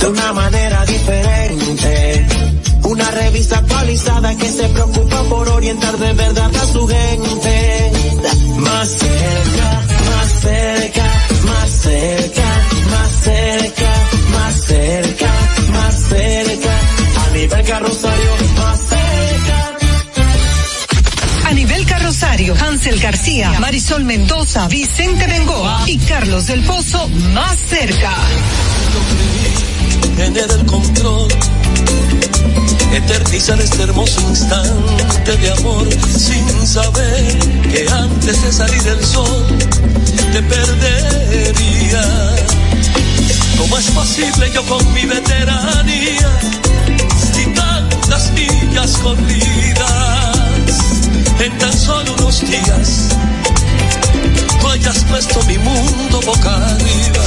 de una manera diferente. Una revista actualizada que se preocupa por orientar de verdad a su gente. Más cerca, más cerca, más cerca, más cerca, más cerca, más cerca. A nivel carrosario, más cerca. A nivel carrosario, Hansel García, Marisol Mendoza, Vicente Bengoa y Carlos del Pozo más cerca. Tener el control, eternizar este hermoso instante de amor sin saber que antes de salir el sol te perdería. ¿Cómo es posible yo con mi veteranía y tantas millas corridas en tan solo unos días? Tú hayas puesto mi mundo boca arriba,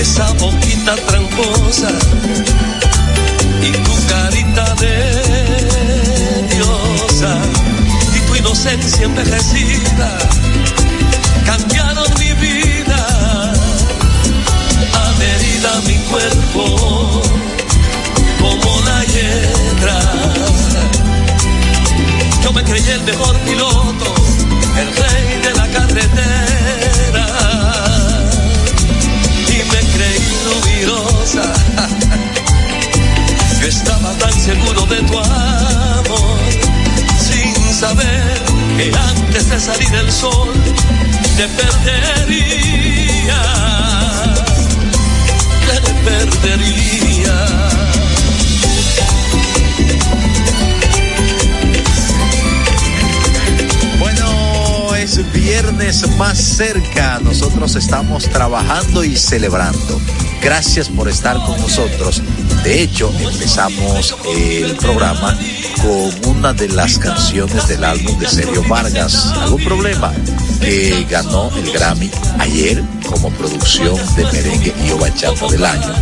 esa boquita tramposa y tu carita de diosa y tu inocencia envejecida cambiaron mi vida, adherida a mi cuerpo como la hiedra. Yo me creí el mejor piloto, el rey de la carretera nubirosa. Yo estaba tan seguro de tu amor, sin saber que antes de salir el sol te perdería, te perdería. Es viernes más cerca. Nosotros estamos trabajando y celebrando. Gracias por estar con nosotros. De hecho, empezamos el programa con una de las canciones del álbum de Sergio Vargas. ¿Algún problema? Que ganó el Grammy ayer como producción de merengue y o bachata del año.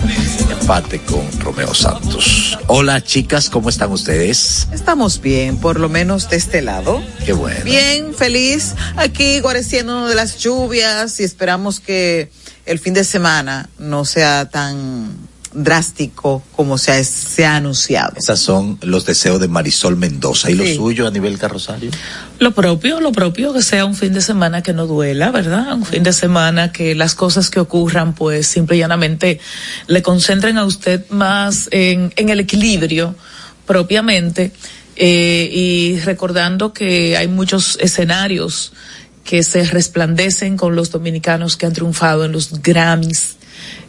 Empate con Romeo Santos. Hola chicas, ¿cómo están ustedes? Estamos bien, por lo menos de este lado. Qué bueno. Bien, feliz. Aquí guareciendo de las lluvias y esperamos que el fin de semana no sea tan drástico como se ha, se ha anunciado. Esos son los deseos de Marisol Mendoza. ¿Y lo suyo a nivel carrosario? Lo propio, lo propio, que sea un fin de semana que no duela, ¿verdad? Un fin de semana que las cosas que ocurran, pues simple y llanamente le concentren a usted más en, en el equilibrio propiamente eh, y recordando que hay muchos escenarios que se resplandecen con los dominicanos que han triunfado en los Grammys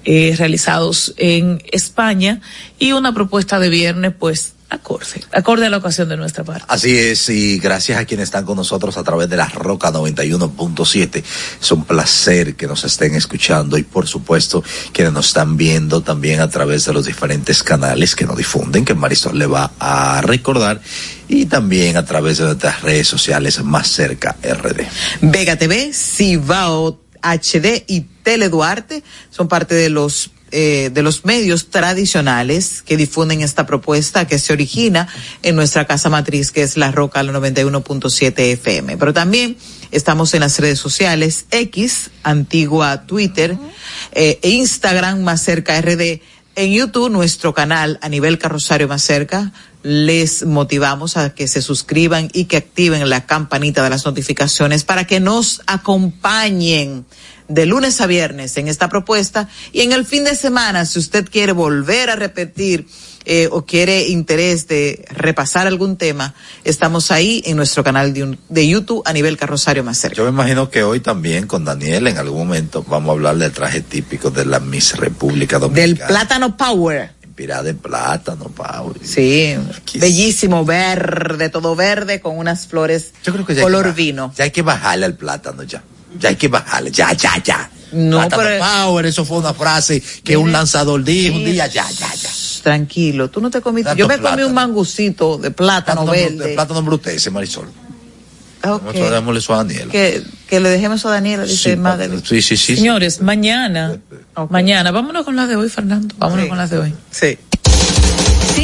eh, realizados en España y una propuesta de viernes pues acorde, acorde a la ocasión de nuestra parte. Así es, y gracias a quienes están con nosotros a través de la Roca 91.7. Es un placer que nos estén escuchando y por supuesto quienes nos están viendo también a través de los diferentes canales que nos difunden, que Marisol le va a recordar, y también a través de nuestras redes sociales más cerca RD. Vega TV, Cibao HD y Tele Duarte son parte de los eh, de los medios tradicionales que difunden esta propuesta que se origina en nuestra casa matriz que es La Roca la 91.7 FM. Pero también estamos en las redes sociales X, antigua Twitter, eh, e Instagram más cerca RD. En YouTube, nuestro canal a nivel carrosario más cerca, les motivamos a que se suscriban y que activen la campanita de las notificaciones para que nos acompañen de lunes a viernes en esta propuesta. Y en el fin de semana, si usted quiere volver a repetir eh, o quiere interés de repasar algún tema, estamos ahí en nuestro canal de, un- de YouTube a nivel carrosario más cerca. Yo me imagino que hoy también con Daniel en algún momento vamos a hablar del traje típico de la Miss República Del Dominicana. plátano power. Inspirada en plátano, Pau. Sí, bellísimo, verde, todo verde con unas flores Yo creo que ya hay color que vino. Ya hay que bajarle al plátano ya. Ya hay que bajarle, ya, ya, ya. No, pero- Power, eso fue una frase que un lanzador dijo un día, ya, ya, ya. Tranquilo, tú no te comiste. Tanto Yo me comí un mangucito de plátano, Plátano, verde. plátano brutece, Marisol. Ok. Nosotros démosle eso a Daniel. Que, que le dejemos a Daniela, dice Sí, madre. Sí, sí, sí. Señores, mañana, mañana, vámonos con las de hoy, Fernando, vámonos Sí. con las de hoy. Sí.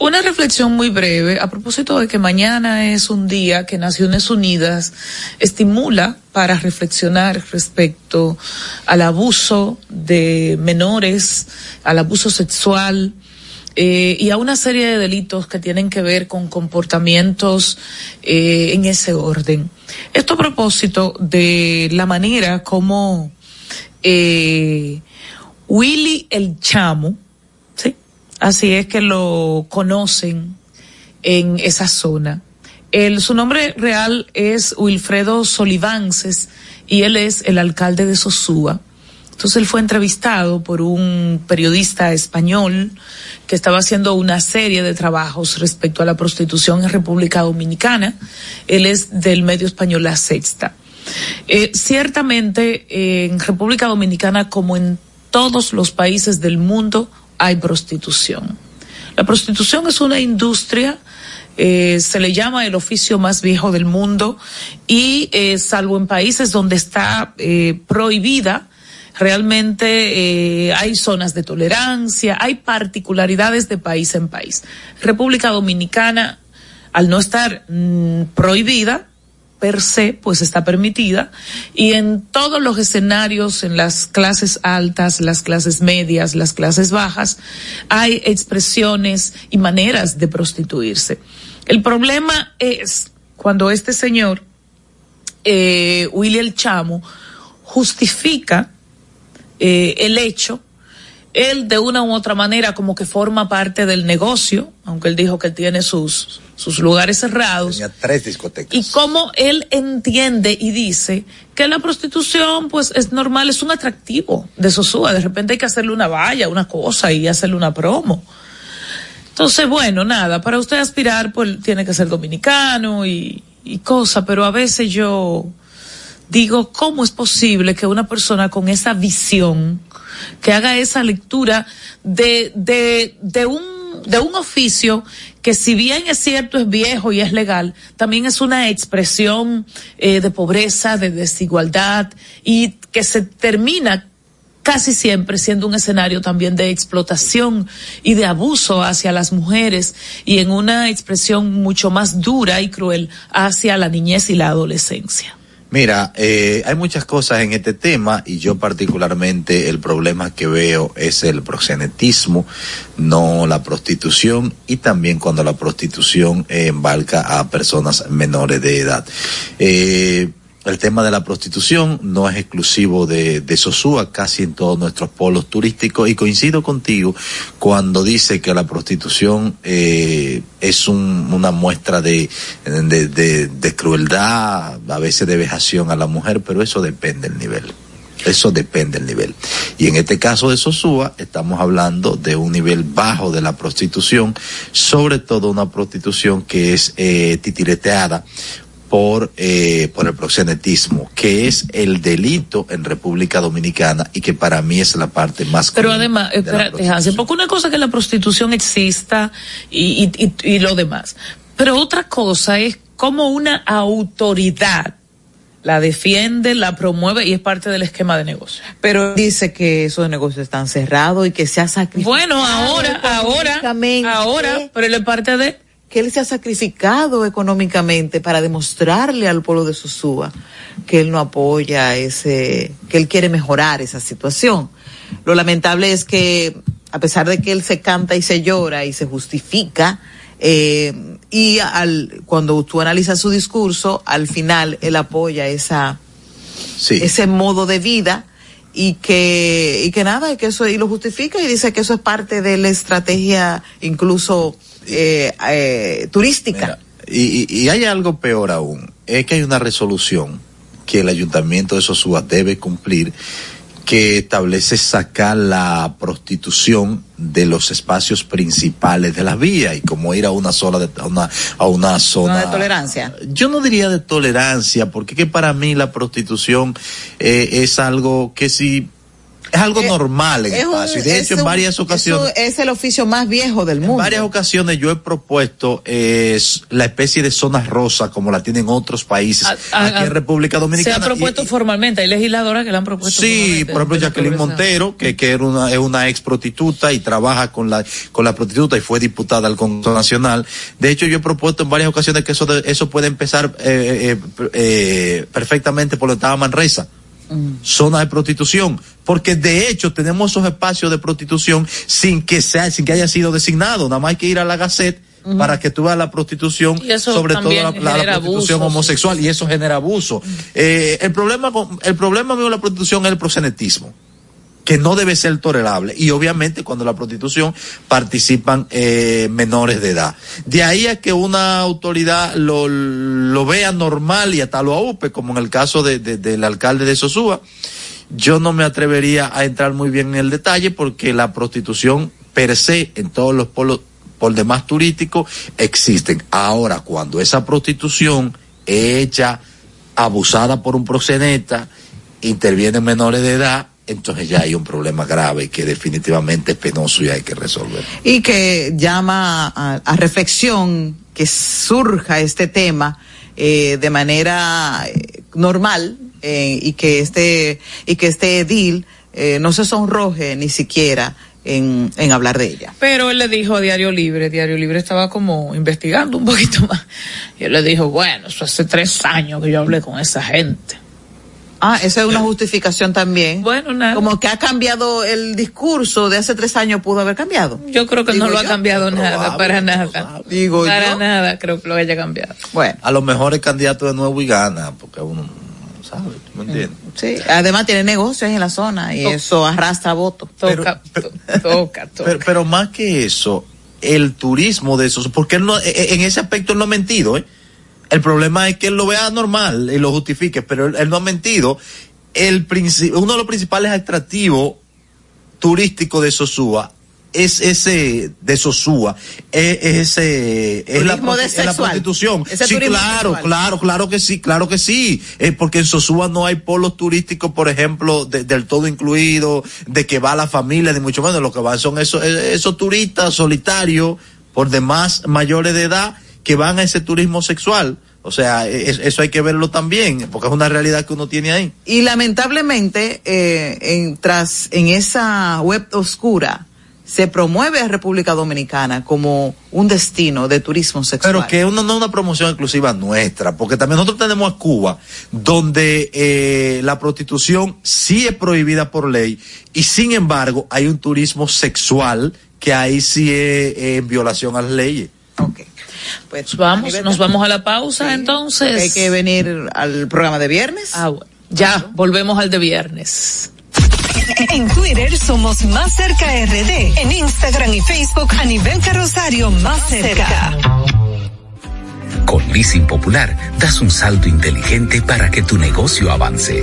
Una reflexión muy breve a propósito de que mañana es un día que Naciones Unidas estimula para reflexionar respecto al abuso de menores, al abuso sexual eh, y a una serie de delitos que tienen que ver con comportamientos eh, en ese orden. Esto a propósito de la manera como eh, Willy el Chamo, Así es que lo conocen en esa zona. Su nombre real es Wilfredo Solivances y él es el alcalde de Sosúa. Entonces él fue entrevistado por un periodista español que estaba haciendo una serie de trabajos respecto a la prostitución en República Dominicana. Él es del medio español La Sexta. Eh, ciertamente en República Dominicana, como en todos los países del mundo, hay prostitución. La prostitución es una industria, eh, se le llama el oficio más viejo del mundo y eh, salvo en países donde está eh, prohibida, realmente hay zonas de tolerancia, hay particularidades de país en país. República Dominicana, al no estar mm, prohibida, per se, pues está permitida, y en todos los escenarios, en las clases altas, las clases medias, las clases bajas, hay expresiones y maneras de prostituirse. El problema es cuando este señor, eh, William Chamo, justifica eh, el hecho él de una u otra manera como que forma parte del negocio, aunque él dijo que tiene sus, sus lugares cerrados. Tenía tres discotecas. Y cómo él entiende y dice que la prostitución pues es normal, es un atractivo de Sosúa. De repente hay que hacerle una valla, una cosa y hacerle una promo. Entonces, bueno, nada, para usted aspirar pues tiene que ser dominicano y, y cosa, pero a veces yo digo, ¿cómo es posible que una persona con esa visión que haga esa lectura de, de, un de un oficio que si bien es cierto es viejo y es legal, también es una expresión eh, de pobreza, de desigualdad y que se termina casi siempre siendo un escenario también de explotación y de abuso hacia las mujeres y en una expresión mucho más dura y cruel hacia la niñez y la adolescencia. Mira, eh, hay muchas cosas en este tema y yo particularmente el problema que veo es el proxenetismo, no la prostitución y también cuando la prostitución embarca a personas menores de edad. Eh, el tema de la prostitución no es exclusivo de, de Sosúa, casi en todos nuestros polos turísticos, y coincido contigo cuando dice que la prostitución eh, es un, una muestra de, crueldad, a veces de vejación a la mujer, pero eso depende del nivel. Eso depende del nivel. Y en este caso de Sosúa, estamos hablando de un nivel bajo de la prostitución, sobre todo una prostitución que es eh, por, eh, por el proxenetismo, que es el delito en República Dominicana y que para mí es la parte más. Pero además, espérate, Hansen, porque una cosa es que la prostitución exista y, y, y, y lo demás, pero otra cosa es como una autoridad la defiende, la promueve y es parte del esquema de negocio. Pero dice que esos negocios están cerrados y que se ha sacrificado. Bueno, ahora, ahora, ahora, pero él es parte de que él se ha sacrificado económicamente para demostrarle al pueblo de Sosúa que él no apoya ese, que él quiere mejorar esa situación. Lo lamentable es que, a pesar de que él se canta y se llora y se justifica, eh, y al, cuando tú analizas su discurso, al final él apoya esa, sí. ese modo de vida y que, y que nada, y que eso, y lo justifica y dice que eso es parte de la estrategia incluso eh, eh, turística. Mira, y, y, hay algo peor aún, es que hay una resolución que el ayuntamiento de Sosúa debe cumplir que establece sacar la prostitución de los espacios principales de las vías y como ir a una sola de, a una a una zona de tolerancia yo no diría de tolerancia porque que para mí la prostitución eh, es algo que si es algo eh, normal en el espacio. y de hecho, en varias ocasiones. es el oficio más viejo del mundo. En varias ocasiones yo he propuesto es la especie de zona rosa como la tienen otros países. aquí en República Dominicana. Se ha propuesto formalmente. Hay legisladoras que la han propuesto. Sí, por ejemplo, Jacqueline Montero, que, que era una, es una ex prostituta y trabaja con la, con la prostituta y fue diputada al Congreso Nacional. De hecho, yo he propuesto en varias ocasiones que eso, eso puede empezar eh, eh, eh, perfectamente por lo que estaba Manresa zona de prostitución, porque de hecho tenemos esos espacios de prostitución sin que sea, sin que haya sido designado, nada más hay que ir a la Gacette para que tú veas la prostitución, sobre todo la, prostitución homosexual, y eso genera abuso. Eh, el problema con, el problema mío de la prostitución es el prosenetismo que no debe ser tolerable. Y obviamente cuando la prostitución participan eh, menores de edad. De ahí a que una autoridad lo, lo vea normal y hasta lo aupe, como en el caso de, del alcalde de Sosúa, yo no me atrevería a entrar muy bien en el detalle porque la prostitución per se en todos los polos por demás turísticos existen. Ahora, cuando esa prostitución hecha, abusada por un proxeneta, intervienen menores de edad, entonces ya hay un problema grave que definitivamente es penoso y hay que resolver. Y que llama a, reflexión que surja este tema eh, de manera eh, normal eh, y que este y que este edil no se sonroje ni siquiera en, en, hablar de ella. Pero él le dijo a Diario Libre, Diario Libre estaba como investigando un poquito más, y él le dijo, bueno, eso hace tres años que yo hablé con esa gente. Ah, esa es una justificación también. Bueno, nada. Como que ha cambiado el discurso de hace tres años, pudo haber cambiado. Yo creo que no lo ha cambiado nada, para nada. Digo para nada creo que lo haya cambiado. Bueno. A lo mejor es candidato de nuevo y gana, porque uno sabe, ¿me entiendes? Sí, además tiene negocios en la zona y eso arrastra votos. Toca, toca, toca. Pero, más que eso, el turismo de esos, porque él no, e, e, en ese aspecto él no ha mentido, ¿eh? El problema es que él lo vea normal y lo justifique, pero él, no ha mentido. El uno de los principales atractivos turísticos de Sosúa es ese de Sosúa, es, ese es la, la, prostitución. sí, claro, claro, claro que sí, claro que sí, eh, porque en Sosúa no hay polos turísticos, por ejemplo, del todo incluido, de que va la familia, ni mucho menos, lo que van son esos, esos turistas solitarios, por demás mayores de edad, que van a ese turismo sexual. O sea, eso hay que verlo también, porque es una realidad que uno tiene ahí. Y lamentablemente, eh, en, tras, en esa web oscura, se promueve a República Dominicana como un destino de turismo sexual. Pero que uno no es una promoción exclusiva nuestra, porque también nosotros tenemos a Cuba, donde eh, la prostitución sí es prohibida por ley, y sin embargo hay un turismo sexual que ahí sí es en violación a las leyes. Okay. Pues vamos, nos vamos a la pausa entonces. Hay que venir al programa de viernes. Ah, Ya, volvemos al de viernes. En Twitter somos Más Cerca RD. En Instagram y Facebook a nivel carrosario Más Cerca. Con Leasing Popular das un salto inteligente para que tu negocio avance.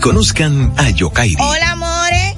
Conozcan a Yokairi. Hola, more.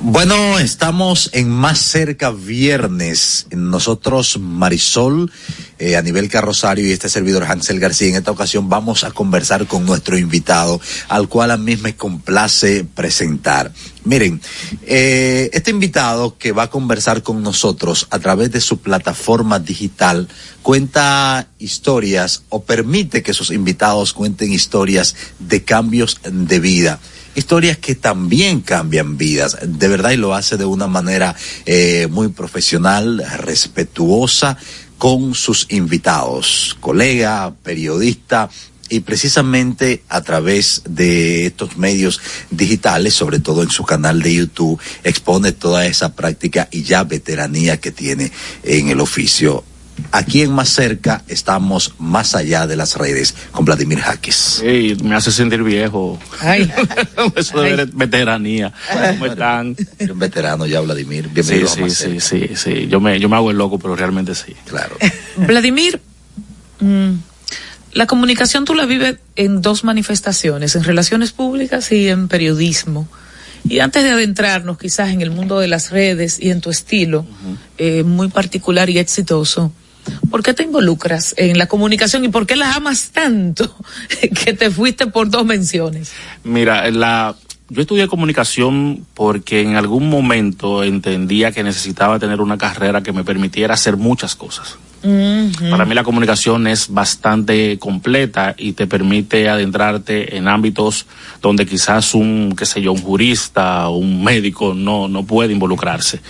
Bueno, estamos en más cerca viernes. Nosotros, Marisol, eh, a nivel carrosario y este servidor Hansel García, en esta ocasión vamos a conversar con nuestro invitado, al cual a mí me complace presentar. Miren, eh, este invitado que va a conversar con nosotros a través de su plataforma digital cuenta historias o permite que sus invitados cuenten historias de cambios de vida historias que también cambian vidas, de verdad, y lo hace de una manera eh, muy profesional, respetuosa con sus invitados, colega, periodista, y precisamente a través de estos medios digitales, sobre todo en su canal de YouTube, expone toda esa práctica y ya veteranía que tiene en el oficio aquí en Más Cerca estamos más allá de las redes con Vladimir Jaques. Sí, me hace sentir viejo. Ay. Eso de veteranía. ¿Cómo están? Un veterano ya, Vladimir. Bienvenido sí, a Más sí, Cerca. sí, sí, sí. Yo me, yo me hago el loco, pero realmente sí. Claro. Vladimir, mm, la comunicación tú la vives en dos manifestaciones, en relaciones públicas y en periodismo. Y antes de adentrarnos quizás en el mundo de las redes y en tu estilo eh, muy particular y exitoso, ¿por qué te involucras en la comunicación y por qué la amas tanto que te fuiste por dos menciones? Mira, la, yo estudié comunicación porque en algún momento entendía que necesitaba tener una carrera que me permitiera hacer muchas cosas. Para mí la comunicación es bastante completa y te permite adentrarte en ámbitos donde quizás un, qué sé yo, un jurista un médico no, no puede involucrarse.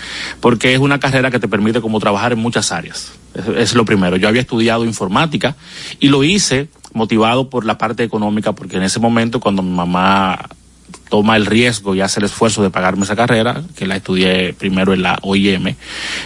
Porque es una carrera que te permite como trabajar en muchas áreas. Es lo primero. Yo había estudiado informática y lo hice motivado por la parte económica porque en ese momento cuando mi mamá toma el riesgo y hace el esfuerzo de pagarme esa carrera, que la estudié primero en la OIM.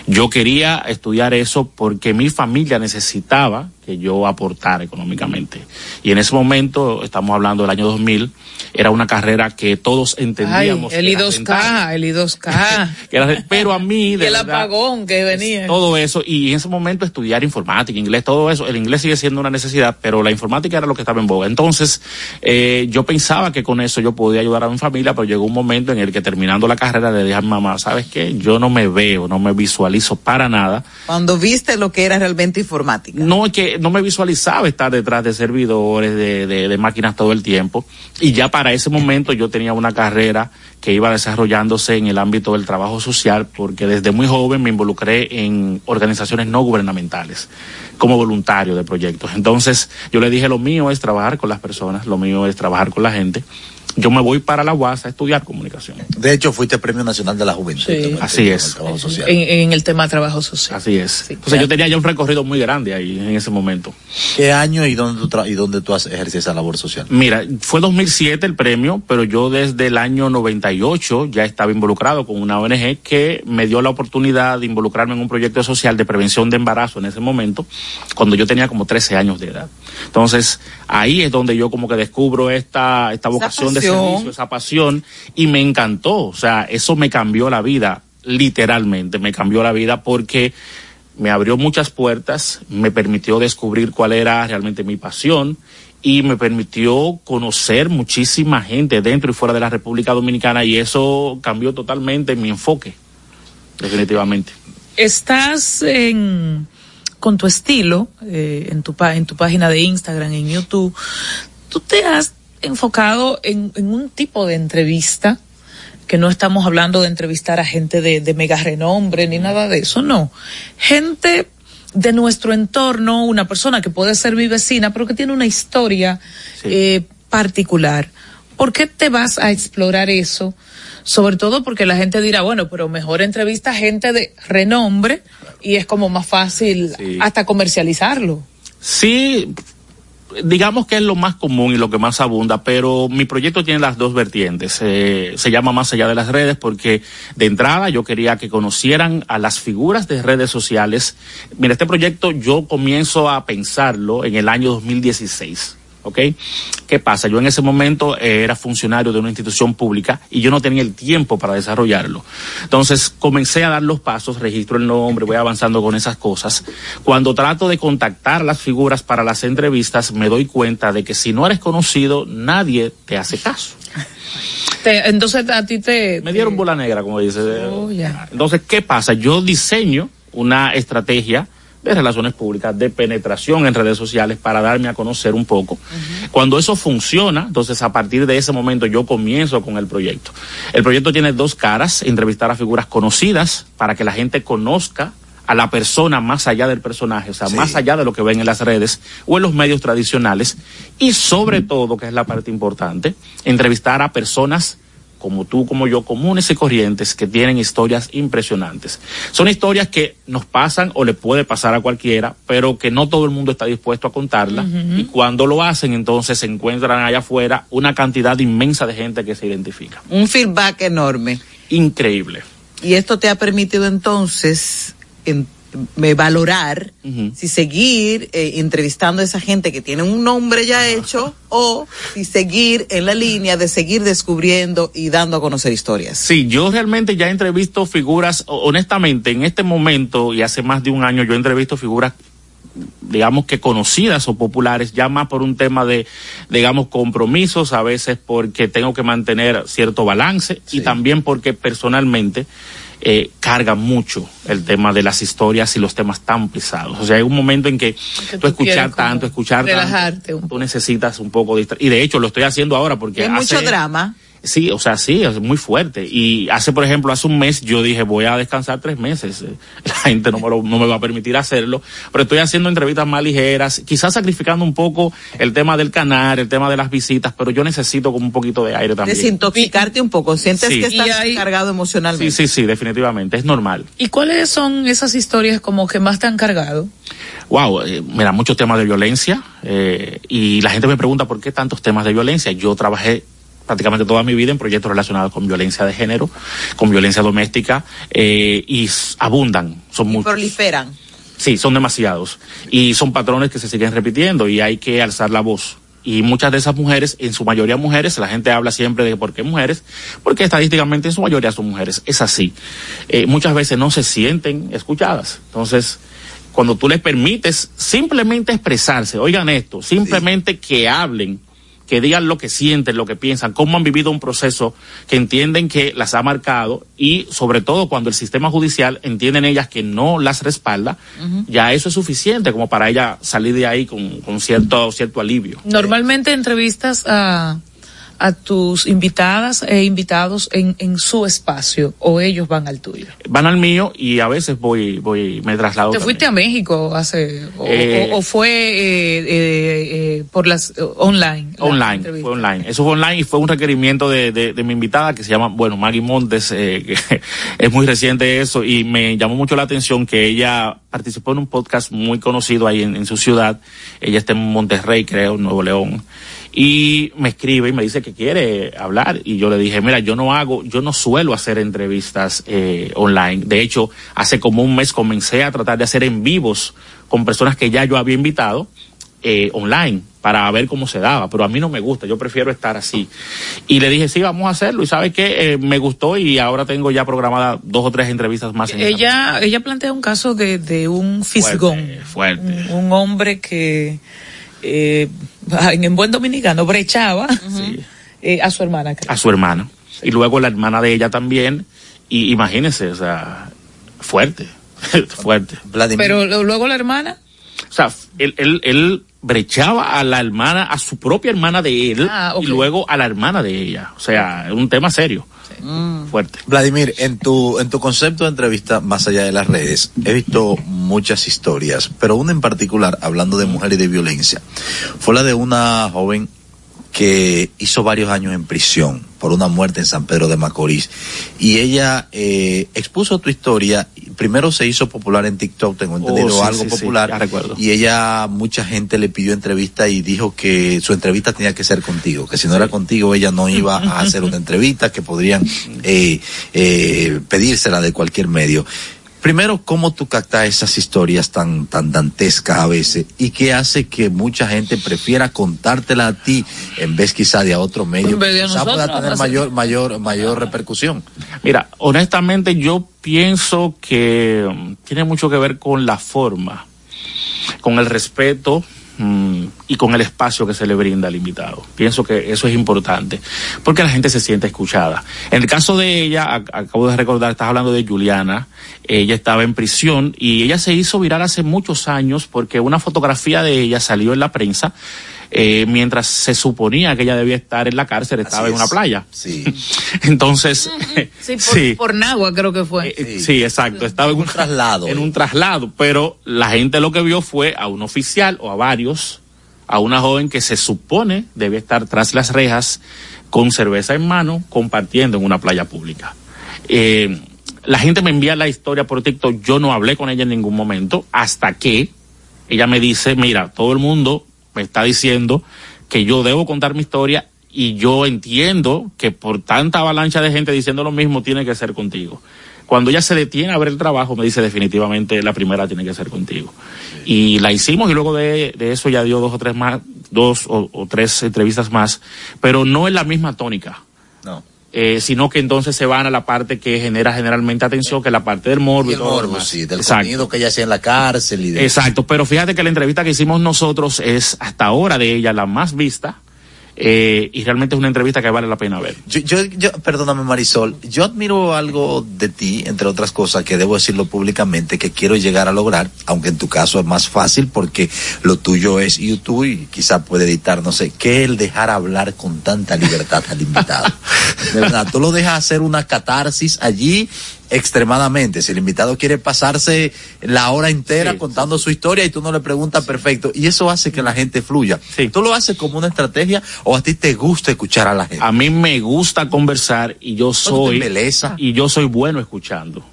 Yo quería estudiar eso porque mi familia necesitaba que yo aportara económicamente. Y en ese momento, estamos hablando del año 2000, era una carrera que todos Ay, entendíamos. el que era I2K, rentable, el I2K. que era- pero a mí, de el verdad, apagón que venía. todo eso y en ese momento estudiar informática, inglés, todo eso, el inglés sigue siendo una necesidad, pero la informática era lo que estaba en boga. Entonces, eh, yo pensaba que con eso yo podía ayudar a mi familia, pero llegó un momento en el que terminando la carrera le dije a mi mamá, ¿sabes qué? Yo no me veo, no me visualizo para nada. Cuando viste lo que era realmente informática. No es no me visualizaba estar detrás de servidores, de, de, de máquinas todo el tiempo. Y ya para ese momento yo tenía una carrera que iba desarrollándose en el ámbito del trabajo social, porque desde muy joven me involucré en organizaciones no gubernamentales como voluntario de proyectos. Entonces yo le dije, lo mío es trabajar con las personas, lo mío es trabajar con la gente. Yo me voy para la UAS a estudiar comunicación. De hecho, fuiste Premio Nacional de la Juventud. Sí. Así es. el. En, en el tema de trabajo social. Así es. Sí, Entonces yo tenía ya un recorrido muy grande ahí en ese momento. ¿Qué año y dónde tú, tra- y dónde tú has ejercido esa labor social? Mira, fue 2007 el premio, pero yo desde el año 98 ya estaba involucrado con una ONG que me dio la oportunidad de involucrarme en un proyecto social de prevención de embarazo en ese momento, cuando yo tenía como 13 años de edad. Entonces, ahí es donde yo como que descubro esta, esta vocación de. Servicio, esa pasión, y me encantó. O sea, eso me cambió la vida, literalmente, me cambió la vida porque me abrió muchas puertas, me permitió descubrir cuál era realmente mi pasión y me permitió conocer muchísima gente dentro y fuera de la República Dominicana y eso cambió totalmente mi enfoque, definitivamente. Estás en con tu estilo, eh, en, tu, en tu página de Instagram, en YouTube, tú te has enfocado en, un tipo de entrevista, que no estamos hablando de entrevistar a gente de, mega renombre ni nada de eso, no. Gente de nuestro entorno, una persona que puede ser mi vecina, pero que tiene una historia eh, particular. ¿Por qué te vas a explorar eso? Sobre todo porque la gente dirá, bueno, pero mejor entrevista a gente de renombre y es como más fácil hasta comercializarlo. Sí, digamos que es lo más común y lo que más abunda, pero mi proyecto tiene las dos vertientes. Eh, se llama Más allá de las redes porque de entrada yo quería que conocieran a las figuras de redes sociales. Mira, este proyecto yo comienzo a pensarlo en el año 2016. ¿Ok? ¿Qué pasa? Yo en ese momento eh, era funcionario de una institución pública y yo no tenía el tiempo para desarrollarlo. Entonces comencé a dar los pasos, registro el nombre, voy avanzando con esas cosas. Cuando trato de contactar las figuras para las entrevistas, me doy cuenta de que si no eres conocido, nadie te hace caso. entonces a ti te... Me dieron bola negra, como dice. Oh, entonces, ¿qué pasa? Yo diseño una estrategia de relaciones públicas, de penetración en redes sociales para darme a conocer un poco. Cuando eso funciona, entonces a partir de ese momento yo comienzo con el proyecto. El proyecto tiene dos caras, entrevistar a figuras conocidas para que la gente conozca a la persona más allá del personaje, o sea, más allá de lo que ven en las redes o en los medios tradicionales y sobre todo, que es la parte importante, entrevistar a personas como tú, como yo, comunes y corrientes que tienen historias impresionantes. Son historias que nos pasan o le puede pasar a cualquiera, pero que no todo el mundo está dispuesto a contarla. Y cuando lo hacen, entonces se encuentran allá afuera una cantidad inmensa de gente que se identifica. Un feedback enorme. Increíble. Y esto te ha permitido entonces en valorar si seguir eh, entrevistando a esa gente que tiene un nombre ya hecho o si seguir en la línea de seguir descubriendo y dando a conocer historias. Sí, yo realmente ya entrevisto figuras, honestamente, en este momento y hace más de un año yo entrevisto figuras digamos que conocidas o populares, ya más por un tema de, digamos, compromisos, a veces porque tengo que mantener cierto balance y también porque personalmente eh, carga mucho el tema de las historias y los temas tan pesados. O sea, hay un momento en que, tú, escuchar tanto, escuchar tanto, tú necesitas un poco de... Y de hecho lo estoy haciendo ahora porque... Hay mucho drama. Sí, o sea, sí, es muy fuerte. Y hace, por ejemplo, hace un mes yo dije, voy a descansar tres meses. La gente no me, no me va a permitir hacerlo, pero estoy haciendo entrevistas más ligeras, quizás sacrificando un poco el tema del canal, el tema de las visitas, pero yo necesito como un poquito de aire también. Desintoxicarte un poco, sientes que estás cargado emocionalmente. Sí, sí, sí, definitivamente, es normal. ¿Y cuáles son esas historias como que más te han cargado? Wow, eh, mira, muchos temas de violencia, eh, y la gente me pregunta por qué tantos temas de violencia. Yo trabajé prácticamente toda mi vida en proyectos relacionados con violencia de género, con violencia doméstica, eh, y abundan, son muy proliferan. Sí, son demasiados. Y son patrones que se siguen repitiendo y hay que alzar la voz. Y muchas de esas mujeres, en su mayoría mujeres, la gente habla siempre de por qué mujeres, porque estadísticamente en su mayoría son mujeres. Es así. Eh, muchas veces no se sienten escuchadas. Entonces, cuando tú les permites simplemente expresarse, oigan esto, simplemente que hablen, que digan lo que sienten, lo que piensan, cómo han vivido un proceso que entienden que las ha marcado y sobre todo cuando el sistema judicial entienden ellas que no las respalda, ya eso es suficiente como para ella salir de ahí con, con cierto, cierto alivio. Normalmente entrevistas a a tus invitadas e invitados en, en su espacio o ellos van al tuyo? Van al mío y a veces voy, voy, me traslado. ¿Te fuiste a México hace, o, eh, fue eh, eh, por las online? Online, fue online. Eso fue online y fue un requerimiento de, de, mi invitada que se llama, bueno, Maggie Montes, que es muy reciente eso y me llamó mucho la atención que ella participó en un podcast muy conocido ahí en, en su ciudad. Ella está en Monterrey, creo, Nuevo León y me escribe y me dice que quiere hablar. Y yo le dije mira yo no hago yo no suelo hacer entrevistas eh, online. De hecho hace como un mes comencé a tratar de hacer en vivos con personas que ya yo había invitado eh, online para ver cómo se daba, pero a mí no me gusta, yo prefiero estar así. Y le dije, sí, vamos a hacerlo, y sabe que eh, me gustó y ahora tengo ya programadas dos o tres entrevistas más. ella, ella plantea un caso de, de un fisgón, fuerte, un hombre que eh, en buen dominicano, brechaba eh, a su hermana. A su hermana. Y luego la hermana de ella también. Y imagínense, o sea, fuerte, Fuerte. Pero luego la hermana. O sea, él, él, él brechaba a la hermana, a su propia hermana de él Ah, y luego a la hermana de ella. O sea, es un tema serio. Fuerte. Vladimir, en tu, en tu concepto de entrevista, más allá de las redes, he visto muchas historias, pero una en particular, hablando de mujer y de violencia, fue la de una joven que hizo varios años en prisión por una muerte en San Pedro de Macorís. Y ella eh, expuso tu historia. Primero se hizo popular en TikTok, tengo entendido, sí, algo sí, sí, popular. ya recuerdo. Y ella, mucha gente le pidió entrevista y dijo que su entrevista tenía que ser contigo, que si no era contigo ella no iba a hacer una entrevista, que podrían eh, eh, pedírsela de cualquier medio. Primero, ¿cómo tú captas esas historias tan, tan dantescas a veces? ¿Y qué hace que mucha gente prefiera contártela a ti en vez quizá de a otro medio? En vez de a Quizá pueda tener mayor, mayor, mayor repercusión. Mira, honestamente yo pienso que mm, tiene mucho que ver con la forma, con el respeto mm, y con el espacio que se le brinda al invitado. Pienso que eso es importante, porque la gente se siente escuchada. En el caso de ella, ac- acabo de recordar, estás hablando de Juliana, ella estaba en prisión y ella se hizo viral hace muchos años porque una fotografía de ella salió en la prensa. Eh, mientras se suponía que ella debía estar en la cárcel, estaba en una playa. Sí. Entonces, Sí, por, sí. por Nagua creo que fue. Eh, Sí, exacto. Estaba en un traslado. En un traslado, pero la gente lo que vio fue a un oficial o a varios, a una joven que se supone debe estar tras las rejas con cerveza en mano, compartiendo en una playa pública. Eh, la gente me envía la historia por TikTok, yo no hablé con ella en ningún momento, hasta que ella me dice, mira, todo el mundo me está diciendo que yo debo contar mi historia y yo entiendo que por tanta avalancha de gente diciendo lo mismo tiene que ser contigo. Cuando ella se detiene a ver el trabajo, me dice definitivamente la primera tiene que ser contigo. Y la hicimos y luego de, eso ya dio dos o tres más, dos o, o tres entrevistas más, pero no en la misma tónica. No. Eh, sino que entonces se van a la parte que genera generalmente atención, que es la parte del morbo y, Y el todo lo morbo, demás. sí, del Exacto. contenido que ella hacía en la cárcel y de... Exacto, pero fíjate que la entrevista que hicimos nosotros es hasta ahora de ella la más vista eh, y realmente es una entrevista que vale la pena ver. Yo, yo, yo- perdóname Marisol, yo admiro algo de ti, entre otras cosas, que debo decirlo públicamente, que quiero llegar a lograr, aunque en tu caso es más fácil porque lo tuyo es YouTube y quizá puede editar, no sé, que el dejar hablar con tanta libertad al invitado. De verdad, tú lo dejas hacer una catarsis allí extremadamente. Si el invitado quiere pasarse la hora entera contando su historia y tú no le preguntas perfecto, y eso hace que la gente fluya. ¿Tú lo haces como una estrategia o a ti te gusta escuchar a la gente? A mí me gusta conversar y yo soy embeleza. y yo soy bueno escuchando.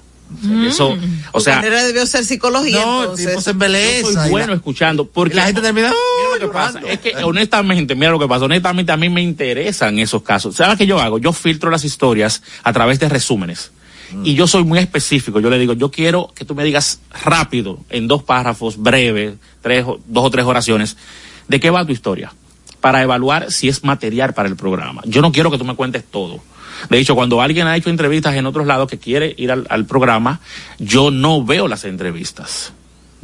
Eso, o Tu sea, carrera debió ser psicología, No, entonces. tipo se embeleza. yo soy bueno la- escuchando porque y la gente termina, Mira lo que pasa, es que honestamente, mira lo que pasa, honestamente a mí me interesan esos casos. ¿Sabes qué yo hago? Yo filtro las historias a través de resúmenes. Y yo soy muy específico. Yo le digo, yo quiero que tú me digas rápido, en dos párrafos, breve, tres, o- dos o tres oraciones, de qué va tu historia. Para evaluar si es material para el programa. Yo no quiero que tú me cuentes todo. De hecho, cuando alguien ha hecho entrevistas en otros lados que quiere ir al, al programa, yo no veo las entrevistas.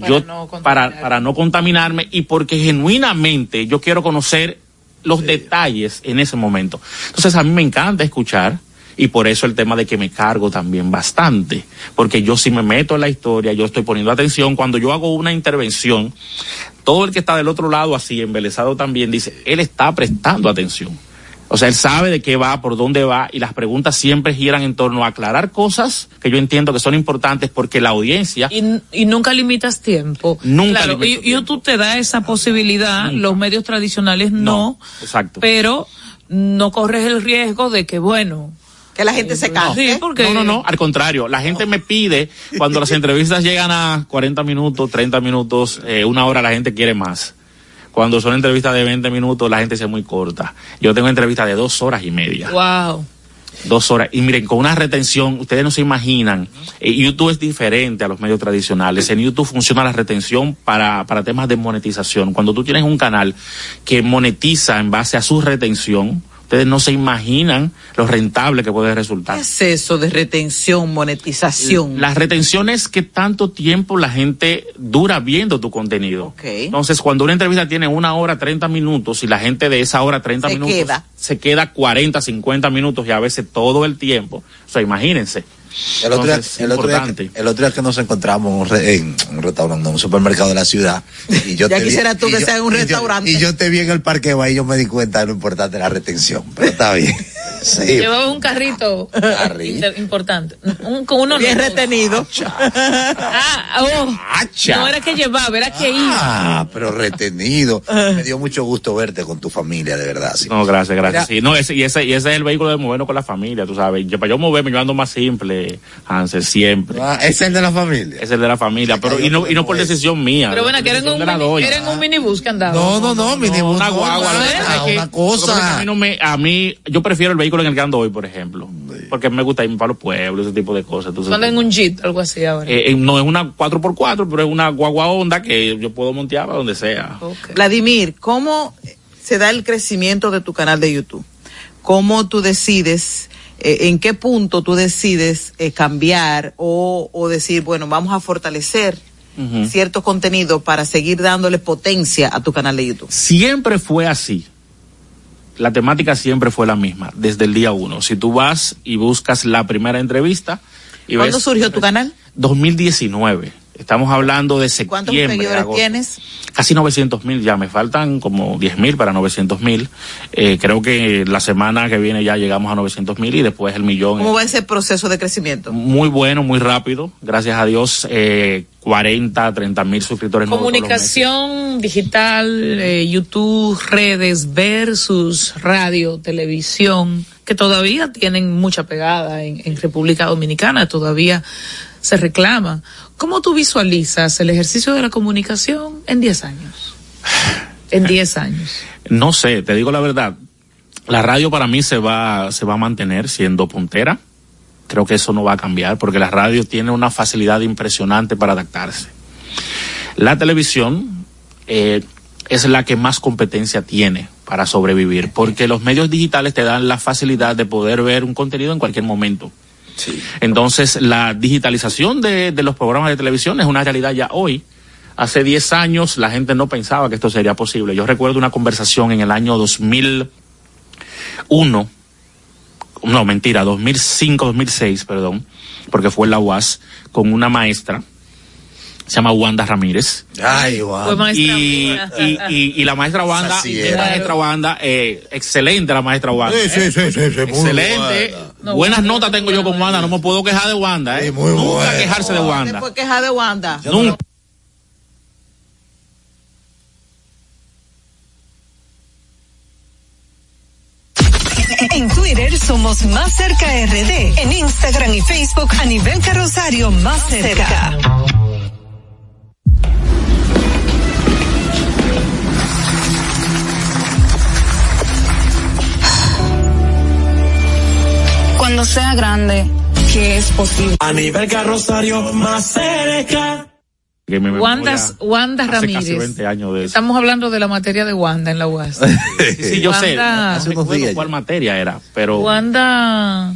yo para, para no contaminarme y porque genuinamente yo quiero conocer los detalles en ese momento. Entonces a mí me encanta escuchar y por eso el tema de que me cargo también bastante, porque yo si me meto en la historia, yo estoy poniendo atención, cuando yo hago una intervención, todo el que está del otro lado así, embelesado también, dice, él está prestando atención. O sea, él sabe de qué va, por dónde va, y las preguntas siempre giran en torno a aclarar cosas que yo entiendo que son importantes porque la audiencia Y, y nunca limitas tiempo. Nunca Claro, y, YouTube te da esa posibilidad, los medios tradicionales no, Exacto. pero no corres el riesgo de que, bueno. Que la gente se canse. Sí, porque. No, no, no, al contrario, la gente me pide, cuando las entrevistas llegan a 40 minutos, 30 minutos, eh, una hora, la gente quiere más. Cuando son entrevistas de 20 minutos, la gente se muy corta. Yo tengo entrevistas de dos horas y media. Wow. Dos horas. Y miren, con una retención, ustedes no se imaginan. eh, YouTube es diferente a los medios tradicionales. En YouTube funciona la retención para, para temas de monetización. Cuando tú tienes un canal que monetiza en base a su retención, ustedes no se imaginan lo rentable que puede resultar. ¿Qué es eso de retención, monetización? Las retenciones que tanto tiempo la gente dura viendo tu contenido. Entonces, cuando una entrevista tiene una hora, 30 minutos, y la gente de esa hora, 30 Se minutos, queda. se queda 40, 50 minutos y a veces todo el tiempo. O sea, imagínense. El otro, día, Entonces, el, otro día, importante. el otro día que nos encontramos en un, re- en un restaurante, en un supermercado de la ciudad. Y yo Ya te vi- tú que yo- sea en un y yo- restaurante. y yo te vi en el parqueo ahí, yo me di cuenta de lo importante de la retención. Pero está bien. Sí. Llevaba un carrito importante. Un, con uno Bien no. retenido. Ah, oh. Hacha. No era que llevaba, era que iba. Ah, pero retenido. Me dio mucho gusto verte con tu familia, de verdad. sí. No, gracias, gracias. Sí, no, ese, y, ese, y ese es el vehículo de movernos con la familia, tú sabes. Yo, para yo moverme, yo ando más simple, Hansel, siempre. Ah, es el de la familia. Es el de la familia, pero y no, y no por decisión mía. Pero bueno, por que era en decisión un, mini, un minibús que andaba. No, no, no, mi No, una guagua, no, es que- una que A cosa. mí, no me, a mí, yo prefiero el vehículo en el que ando hoy, por ejemplo. Porque me gusta irme para los pueblos, ese tipo de cosas. Entonces, en un jeep, algo así ahora. eh, eh, no es una 4x4, pero es una guagua onda que yo puedo montear para donde sea. Vladimir, ¿cómo se da el crecimiento de tu canal de YouTube? ¿Cómo tú decides, eh, en qué punto tú decides eh, cambiar o, o decir, bueno, vamos a fortalecer Ujú. cierto contenido para seguir dándole potencia a tu canal de YouTube? Siempre fue así. La temática siempre fue la misma, desde el día uno. Si tú vas y buscas la primera entrevista y ¿Cuándo ves surgió tu canal? 2019. Estamos hablando de ¿Cuántos septiembre. seguidores agosto. tienes? Casi 900 mil ya, me faltan como 10 mil para 900 mil. Eh, creo que la semana que viene ya llegamos a 900 mil y después el millón. ¿Cómo va ese proceso de crecimiento? Muy bueno, muy rápido. Gracias a Dios, eh, 40, 30 mil suscriptores. Comunicación digital, eh, YouTube, redes versus radio, televisión, que todavía tienen mucha pegada en, en República Dominicana, todavía se reclama. ¿Cómo tú visualizas el ejercicio de la comunicación en 10 años? En 10 años. No sé, te digo la verdad. La radio para mí se va, se va a mantener siendo puntera. Creo que eso no va a cambiar porque la radio tiene una facilidad impresionante para adaptarse. La televisión eh, es la que más competencia tiene para sobrevivir porque los medios digitales te dan la facilidad de poder ver un contenido en cualquier momento. Entonces, la digitalización de, de los programas de televisión es una realidad ya hoy. Hace 10 años la gente no pensaba que esto sería posible. Yo recuerdo una conversación en el año 2001, no, mentira, 2005, 2006, perdón, porque fue en la UAS, con una maestra, se llama Wanda Ramírez. Ay, maestra Y, y, y, y la maestra Wanda, la maestra Wanda, eh, excelente la maestra Wanda. Sí, sí, eh. sí, sí, sí, muy Excelente. buena. No, Buenas notas tengo yo con Wanda, no me puedo quejar de Wanda, ¿eh? Muy Nunca buena. quejarse de Wanda. Después queja de Wanda. Nunca. En Twitter somos Más Cerca RD. En Instagram y Facebook a nivel carrosario Más Cerca. Cuando sea grande, que es posible. A nivel carrosario más cerca. Que me Wanda, Wanda Ramírez. 20 años de. Estamos hablando de la materia de Wanda en la UAS. Sí, sí, yo sé. Wanda- No Hace unos días cuál materia era, pero Wanda.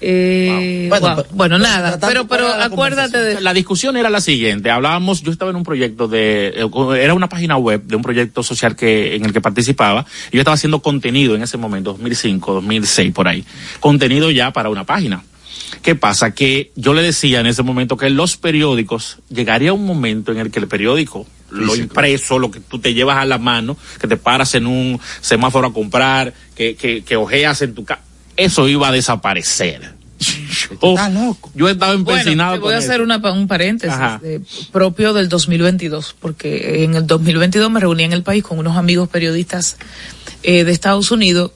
Eh, Wow. Bueno, wow. pero- Bueno, pero nada, pero, pero acuérdate de. la discusión era la siguiente. Hablábamos, yo estaba en un proyecto de, eh, era una página web de un proyecto social que, en el que participaba. Y yo estaba haciendo contenido en ese momento, 2005, 2006, por ahí. Contenido ya para una página. ¿Qué pasa? Que yo le decía en ese momento que los periódicos, llegaría un momento en el que el periódico, lo impreso, lo que tú te llevas a la mano, que te paras en un semáforo a comprar, que, que, que ojeas en tu casa, eso iba a desaparecer. Yo, Está loco. yo estaba Bueno, empecinado te voy a hacer eso. una, pa- un paréntesis de- propio del 2022, porque en el 2022 me reuní en el país con unos amigos periodistas eh, de Estados Unidos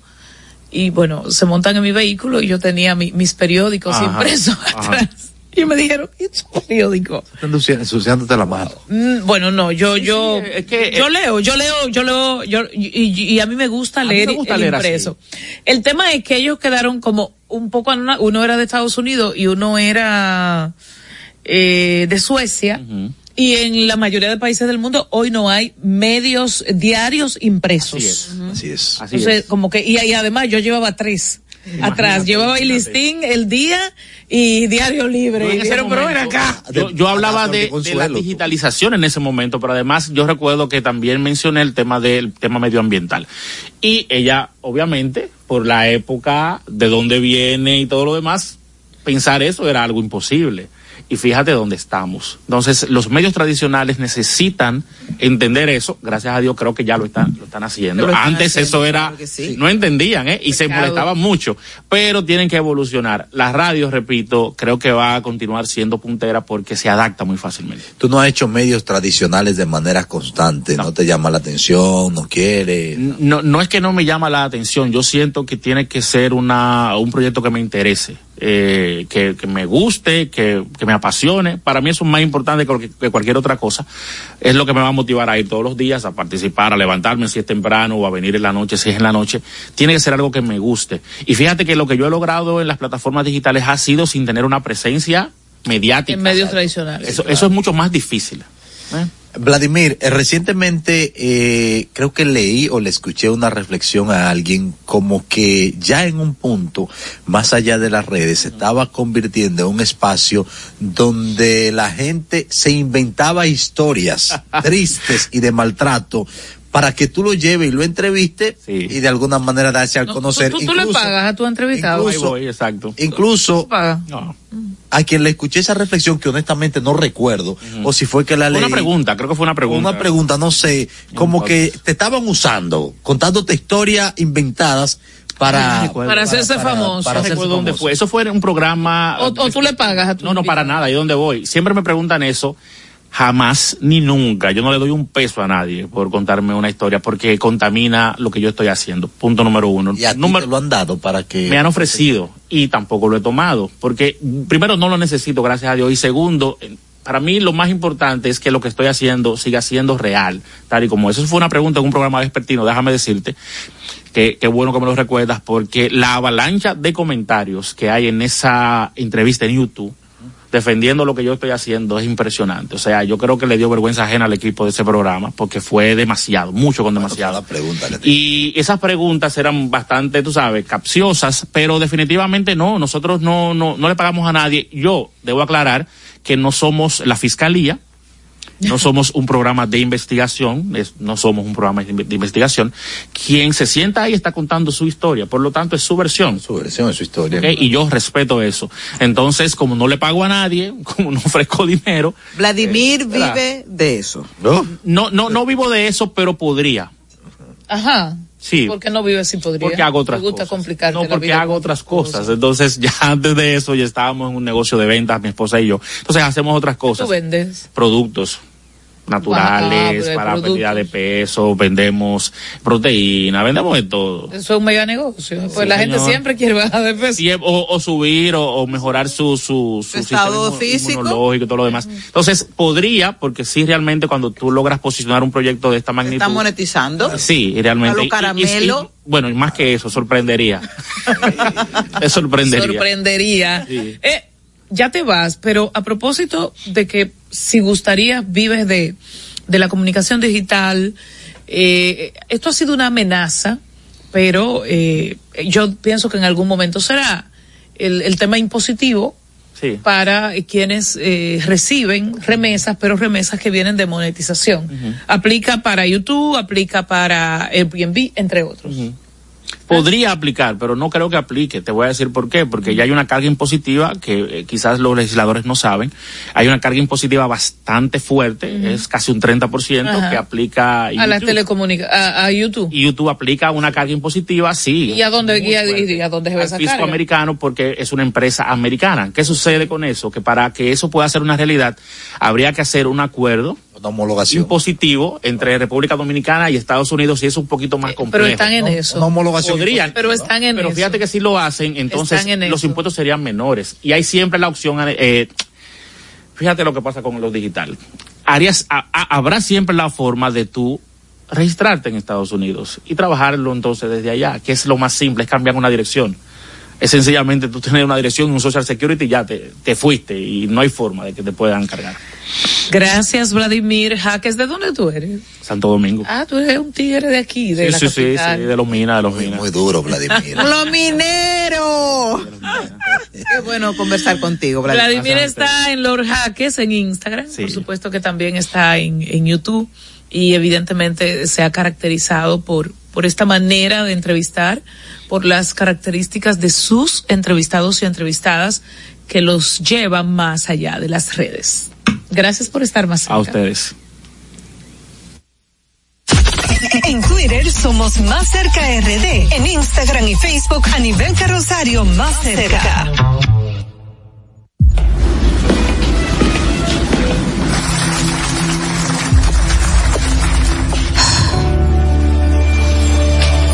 y bueno, se montan en mi vehículo y yo tenía mi- mis periódicos Ajá, impresos ajá. atrás. Y me dijeron, ¿y tu periódico? Están ensuci- ensuciándote la mano. Mm, Bueno, no, yo, yo, sí, es que, yo eh, leo, yo leo, yo leo, yo, y, y- y a mí me gusta me leer gusta el leer así. impreso. El tema es que ellos quedaron como un poco, uno era de Estados Unidos y uno era eh, de Suecia. Y en la mayoría de países del mundo hoy no hay medios diarios impresos. Así es. Así es. Así Entonces, es. como que, y, y además yo llevaba tres atrás, llevaba el listín, el día y diario libre. En Y ese momento- acá. Yo, yo hablaba de, de la digitalización en ese momento, pero además yo recuerdo que también mencioné el tema del tema medioambiental. Y ella, obviamente, por la época de dónde viene y todo lo demás, pensar eso era algo imposible. Y fíjate dónde estamos. Entonces, los medios tradicionales necesitan entender eso. Gracias a Dios creo que ya lo están, lo están haciendo. Lo están Antes haciendo, eso era, claro que sí. no entendían, ¿eh? Y se molestaban mucho. Pero tienen que evolucionar. La radio, repito, creo que va a continuar siendo puntera porque se adapta muy fácilmente. Tú no has hecho medios tradicionales de manera constante, no, te llama la atención, no quieres. No, no es que no me llama la atención, yo siento que tiene que ser una, un proyecto que me interese, eh, que, que me guste, que, que me apasione. Para mí eso es más importante que, cualquier- que cualquier otra cosa. Es lo que me va a motivar a ir todos los días, a participar, a levantarme si es temprano o a venir en la noche si es en la noche. Tiene que ser algo que me guste. Y fíjate que lo que yo he logrado en las plataformas digitales ha sido sin tener una presencia mediática. En medios tradicionales. Eso, eso es mucho más difícil. ¿eh? Vladimir, eh, recientemente eh, creo que leí o le escuché una reflexión a alguien como que ya en un punto, más allá de las redes, se estaba convirtiendo en un espacio donde la gente se inventaba historias tristes y de maltrato para que tú lo lleves y lo entrevistes y de alguna manera darse a conocer. Tú, tú le pagas a tu entrevistado. incluso- Ahí voy, exacto. Incluso pagas. a quien le escuché esa reflexión que honestamente no recuerdo, o si fue que la leí. una pregunta, creo que fue una pregunta. Una pregunta, no sé, como que te estaban usando, contándote historias inventadas para... Para hacerse famoso. no recuerdo dónde fue. Eso fue en un programa. O, o tú le pagas a tu No, no, para nada. ¿Y dónde voy? Siempre me preguntan eso. Jamás ni nunca. Yo no le doy un peso a nadie por contarme una historia porque contamina lo que yo estoy haciendo. Punto número uno. Y a Número- te lo han dado para que... me han ofrecido y tampoco lo he tomado porque primero no lo necesito gracias a Dios y segundo para mí lo más importante es que lo que estoy haciendo siga siendo real tal y como eso fue una pregunta en un programa vespertino déjame decirte que qué bueno que me lo recuerdas porque la avalancha de comentarios que hay en esa entrevista en YouTube defendiendo lo que yo estoy haciendo es impresionante. O sea, yo creo que le dio vergüenza ajena al equipo de ese programa porque fue demasiado, mucho con demasiado. pregunta Y esas preguntas eran bastante, tú sabes, capciosas, pero definitivamente no, nosotros no, no, no le pagamos a nadie. Yo debo aclarar que no somos la fiscalía, no somos un programa de investigación, es- no somos un programa de inve- de investigación. Quien se sienta ahí está contando su historia, por lo tanto es su versión. Su versión es su historia. Y yo respeto eso. Entonces, como no le pago a nadie, como no ofrezco dinero, Vladimir Eh, vive de eso. ¿No? no, no, no vivo de eso, pero podría. Ajá. Sí. ¿Por qué no vives si podría? Porque hago otras Me gusta cosas. No, la porque vida hago otras cosas. Entonces, ya antes de eso, ya estábamos en un negocio de ventas, mi esposa y yo. Entonces, hacemos otras cosas. Tú vendes. Productos naturales, Ah, pero para pérdida de peso, vendemos proteína, vendemos de todo. Eso es un mega negocio. Pues Sí, la gente siempre quiere bajar de peso. Sí, o, o subir o, o mejorar su, su, su estado físico. inmunológico y todo lo demás. Entonces, podría, porque sí, realmente cuando tú logras posicionar un proyecto de esta magnitud. Está monetizando. Sí, y realmente. A lo y- y- caramelo. y- bueno, y más que eso, sorprendería. Sorprendería. Sorprendería. Sí. Eh, ya te vas, pero a propósito de que si gustaría vives de, de la comunicación digital, eh, esto ha sido una amenaza, pero eh, yo pienso que en algún momento será el, el tema impositivo Sí. para quienes eh, reciben remesas, pero remesas que vienen de monetización. Aplica para YouTube, aplica para Airbnb, entre otros. Podría aplicar, pero no creo que aplique. Te voy a decir por qué. Porque ya hay una carga impositiva que eh, quizás los legisladores no saben. Hay una carga impositiva bastante fuerte, es casi un 30% Ajá. que aplica A las YouTube. telecomunicaciones, a, YouTube. Y YouTube aplica una carga impositiva, sí. ¿Y a dónde, y a, fuerte. y a dónde se al esa fisco carga? americano porque es una empresa americana. ¿Qué sucede con eso? Que para que eso pueda ser una realidad, habría que hacer un acuerdo Homologación. impositivo entre República Dominicana y Estados Unidos y es un poquito más complejo. Pero están en eso. Una homologación. Podrían, Pero están en pero eso. fíjate que si lo hacen, entonces en los eso. impuestos serían menores. Y hay siempre la opción, eh, fíjate lo que pasa con lo digital. Harías, a- a- habrá siempre la forma de tú registrarte en Estados Unidos y trabajarlo entonces desde allá, que es lo más simple, es cambiar una dirección. Es sencillamente tú tener una dirección, un social security y ya te, te fuiste y no hay forma de que te puedan cargar. Gracias, Vladimir Jaques. ¿De dónde tú eres? Santo Domingo. Ah, tú eres un tigre de aquí, de sí, la sí, sí, capital. sí, de los minas, de los minas. Muy duro, Vladimir. Los mineros. Qué bueno conversar contigo, Vladimir. Vladimir está en Lord Jaques en Instagram, Sí. por supuesto que también está en, en YouTube y evidentemente se ha caracterizado por, por esta manera de entrevistar, por las características de sus entrevistados y entrevistadas que los lleva más allá de las redes. Gracias por estar más cerca. A ustedes. En Twitter somos Más Cerca RD. En Instagram y Facebook a nivel carrosario Más Cerca.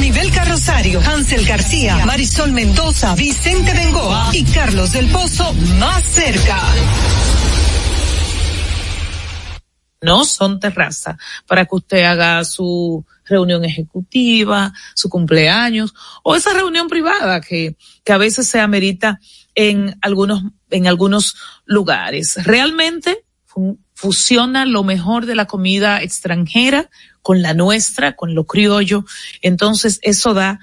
A nivel carrosario, Hansel García, Marisol Mendoza, Vicente Bengoa y Carlos del Pozo más cerca. No son terraza para que usted haga su reunión ejecutiva, su cumpleaños o esa reunión privada que, que a veces se amerita en algunos, en algunos lugares. Realmente fusiona lo mejor de la comida extranjera con la nuestra, con lo criollo. Entonces eso da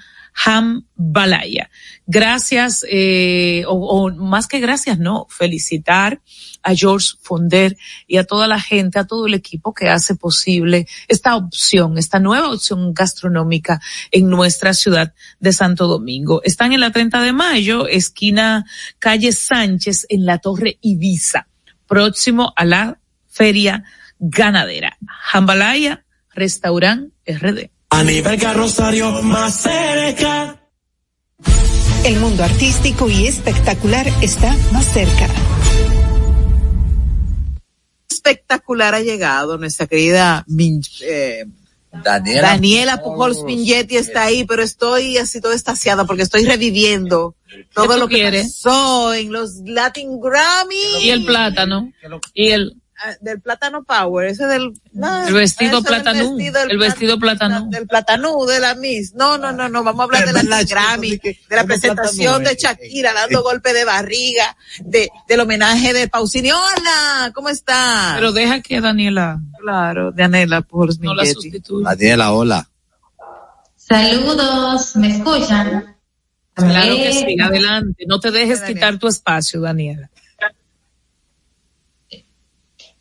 Balaya. Gracias, eh, o, o más que gracias, no, felicitar a George Fonder y a toda la gente, a todo el equipo que hace posible esta opción, esta nueva opción gastronómica en nuestra ciudad de Santo Domingo. Están en la 30 de mayo, esquina calle Sánchez, en la Torre Ibiza, próximo a la feria ganadera. Jambalaya, restaurant RD. A nivel carrosario más cerca. El mundo artístico y espectacular está más cerca. Espectacular ha llegado nuestra querida Min- eh, Daniela. Daniela Pujols Mingetti está ahí, pero estoy así toda estaciada porque estoy reviviendo todo lo que quieres? pasó en los Latin Grammy. Y el plátano. Y el, del plátano power, ese del ah, El vestido del el vestido platanú. del platanú de la Miss. No, no, no, no, vamos a hablar de la Grammy, de la presentación de Shakira dando golpe de barriga, de del homenaje de Pausini. Hola, ¿cómo está? pero deja que Daniela claro, de Anela por no la sustituya. Daniela, hola. Saludos, ¿me escuchan? Claro que Eh, sí, adelante. No te dejes quitar tu espacio, Daniela.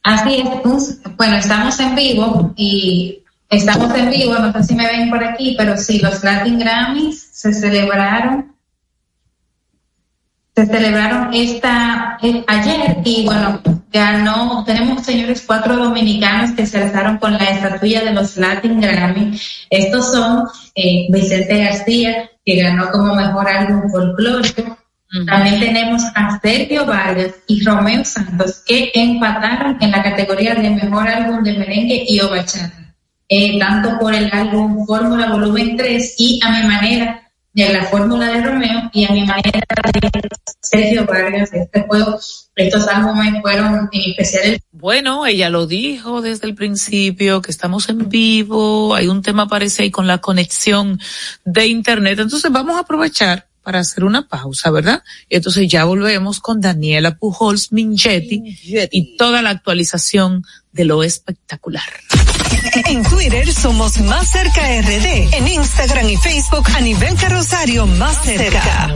Así es, un- bueno, estamos en vivo y estamos en vivo, no sé si me ven por aquí, pero sí, los Latin Grammys se celebraron se celebraron esta eh, ayer y bueno, ganó, tenemos señores cuatro dominicanos que se alzaron con la estatuilla de los Latin Grammy. Estos son eh, Vicente García, que ganó como mejor álbum folclórico. También tenemos a Sergio Vargas y Romeo Santos, que empataron en la categoría de mejor álbum de merengue y o bachata. Eh, tanto por el álbum Fórmula Volumen 3 y a mi manera de la fórmula de Romeo y a mi manera de Sergio Vargas. Este juego, estos álbumes fueron especiales. Bueno, ella lo dijo desde el principio, que estamos en vivo, hay un tema parece ahí con la conexión de internet, entonces vamos a aprovechar para hacer una pausa, ¿verdad? Y entonces ya volvemos con Daniela Pujols Mingetti y toda la actualización de lo espectacular. En Twitter somos Más Cerca RD. En Instagram y Facebook a nivel carrosario Más Cerca.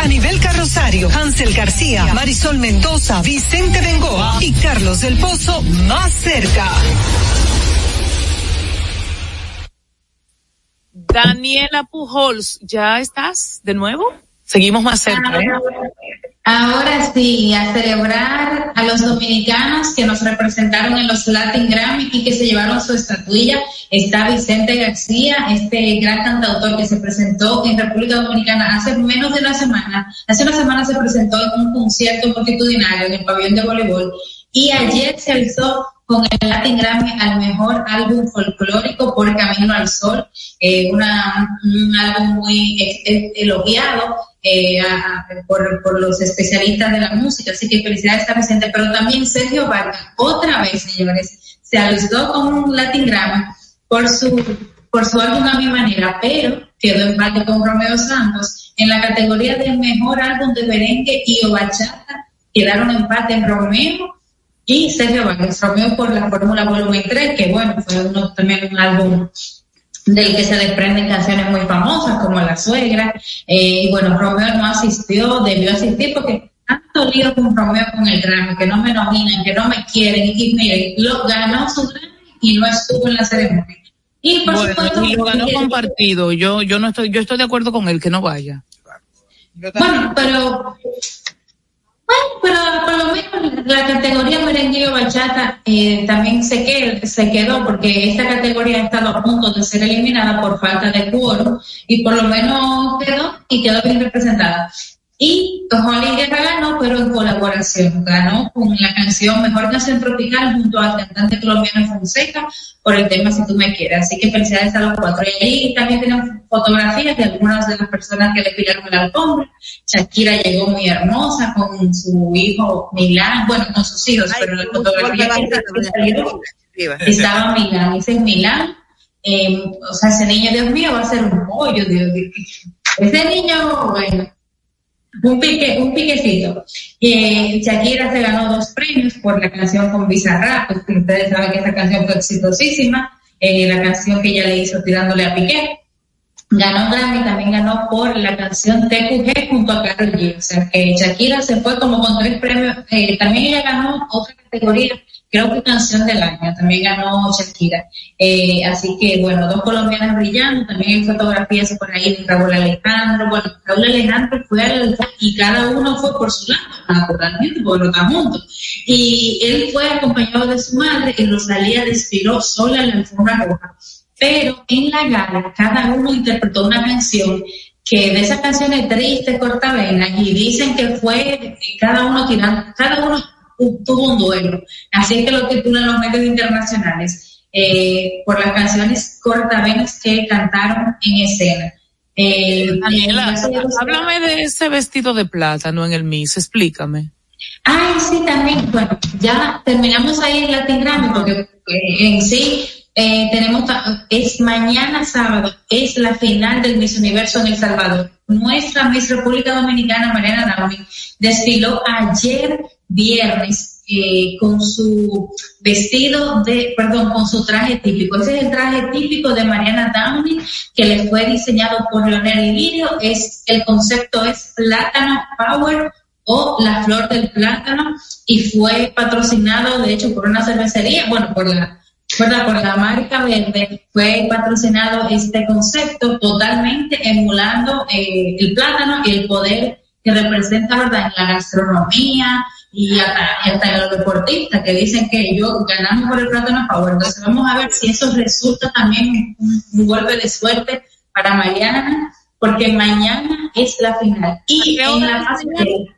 A nivel carrosario, Hansel García, Marisol Mendoza, Vicente Bengoa y Carlos del Pozo más cerca. Daniela Pujols, ¿ya estás de nuevo? Seguimos más cerca, ¿eh? Ahora sí, a celebrar a los dominicanos que nos representaron en los Latin Grammy y que se llevaron su estatuilla. Está Vicente García, este gran cantautor que se presentó en República Dominicana hace menos de una semana. Hace una semana se presentó en un concierto multitudinario en el pabellón de voleibol y ayer se alzó con el Latin Grammy al mejor álbum folclórico por Camino al Sol, eh, una, un álbum muy elogiado eh, a, por, por, los especialistas de la música, así que felicidades a Vicente, pero también Sergio Vargas, otra vez, señores, se alistó con un Latin Grammy por su, por su álbum a mi manera, pero quedó en parte con Romeo Santos en la categoría de mejor álbum de merengue y o bachata, quedaron en parte en Romeo y Sergio Vargas, Romeo por la Fórmula Volumen 3, que bueno, fue uno, también un álbum del que se desprenden canciones muy famosas como La Suegra, eh, y bueno, Romeo no asistió, debió asistir porque tanto lío con Romeo con el Grammy, que no me nominan, que no me quieren, y miren, lo ganó su Grammy y no estuvo en la ceremonia. Y por supuesto, y lo ganó compartido, yo, yo no estoy, yo estoy de acuerdo con él que no vaya. Bueno, pero bueno, pero por lo menos la categoría merengue o bachata eh, también se, quedó, se quedó porque esta categoría ha estado a punto de ser eliminada por falta de quórum y por lo menos quedó y quedó bien representada. Y Holly Guerra ganó, pero en colaboración. Ganó con la canción Mejor Canción Tropical junto al cantante colombiano Fonseca por el tema Si tú me quieres. Así que felicidades a los cuatro. Y ahí también tenemos fotografías de algunas de las personas que le pidieron la alfombra. Shakira llegó muy hermosa con su hijo Milán, bueno, con sus hijos, pero la fotografía que estaba Milán. Ese es Milán. Eh, o sea, ese niño, Dios mío, va a ser un pollo, Dios mío. Ese niño, bueno, un pique, un piquecito. Eh, Shakira se ganó dos premios por la canción con Bizarrap, pues ustedes saben que esa canción fue exitosísima, eh, la canción que ella le hizo tirándole a Piqué. Ganó Grammy, también ganó por la canción TQG junto a Karol G. O sea que Shakira se fue como con tres premios. Eh, también ella ganó otra categoría creo que canción del año, también ganó Shakira. Eh, así que, bueno, dos colombianas brillando, también hay fotografías por ahí de Raúl Alejandro. Bueno, Raúl Alejandro fue al y cada uno fue por su lado, naturalmente, porque no juntos. Y él fue acompañado de su madre y Rosalía desfiló sola en la alfombra roja. Pero en la gala, cada uno interpretó una canción que de esas canciones tristes, cortavenas, y dicen que fue cada uno tirando, cada uno tuvo un duelo. Así es que lo titulan los medios internacionales eh, por las canciones cortavenas que cantaron en escena. Eh, Daniela, háblame de ese vestido de plátano en el Miss, explícame. Ay, sí, también, bueno, ya terminamos ahí en Latin Grammy porque eh, en sí eh, tenemos, es mañana sábado, es la final del Miss Universo en El Salvador. Nuestra Miss República Dominicana, Mariana Downey, desfiló ayer viernes eh, con su vestido de, perdón, con su traje típico. Ese es el traje típico de Mariana Downey que le fue diseñado por Leonel Ilirio. Es, el concepto es Plátano Power o la flor del plátano y fue patrocinado de hecho por una cervecería, bueno, por la por la marca verde fue patrocinado este concepto totalmente emulando eh, el plátano y el poder que representa verdad en la gastronomía, y hasta, en los deportistas que dicen que ellos ganamos por el plátano a favor. Entonces vamos a ver si eso resulta también un, golpe de suerte para Mariana, porque mañana es la final. Y en la pasarela,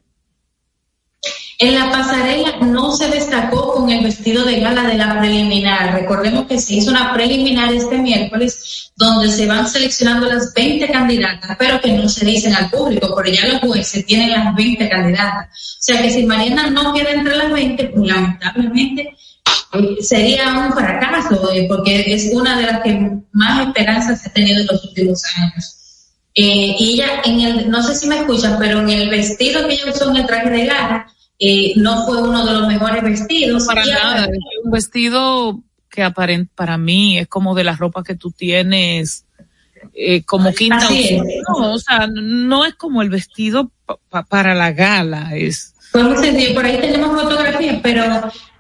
en la pasarela no se destacó con el vestido de gala de la preliminar. Recordemos que se hizo una preliminar este miércoles donde se van seleccionando las 20 candidatas, pero que no se dicen al público, porque ya los jueces tienen las 20 candidatas. O sea que si Mariana no queda entre las 20, pues lamentablemente eh, sería un fracaso, eh, porque es una de las que más esperanzas ha tenido en los últimos años. Eh, y ella, en el, no sé si me escuchan, pero en el vestido que ella usó en el traje de gala, no fue uno de los mejores vestidos. Para nada, un vestido que aparente para mí es como de la ropa que tú tienes eh, como quinta No, o sea, no es como el vestido para la gala, es. Sencillo, por ahí tenemos fotografías, pero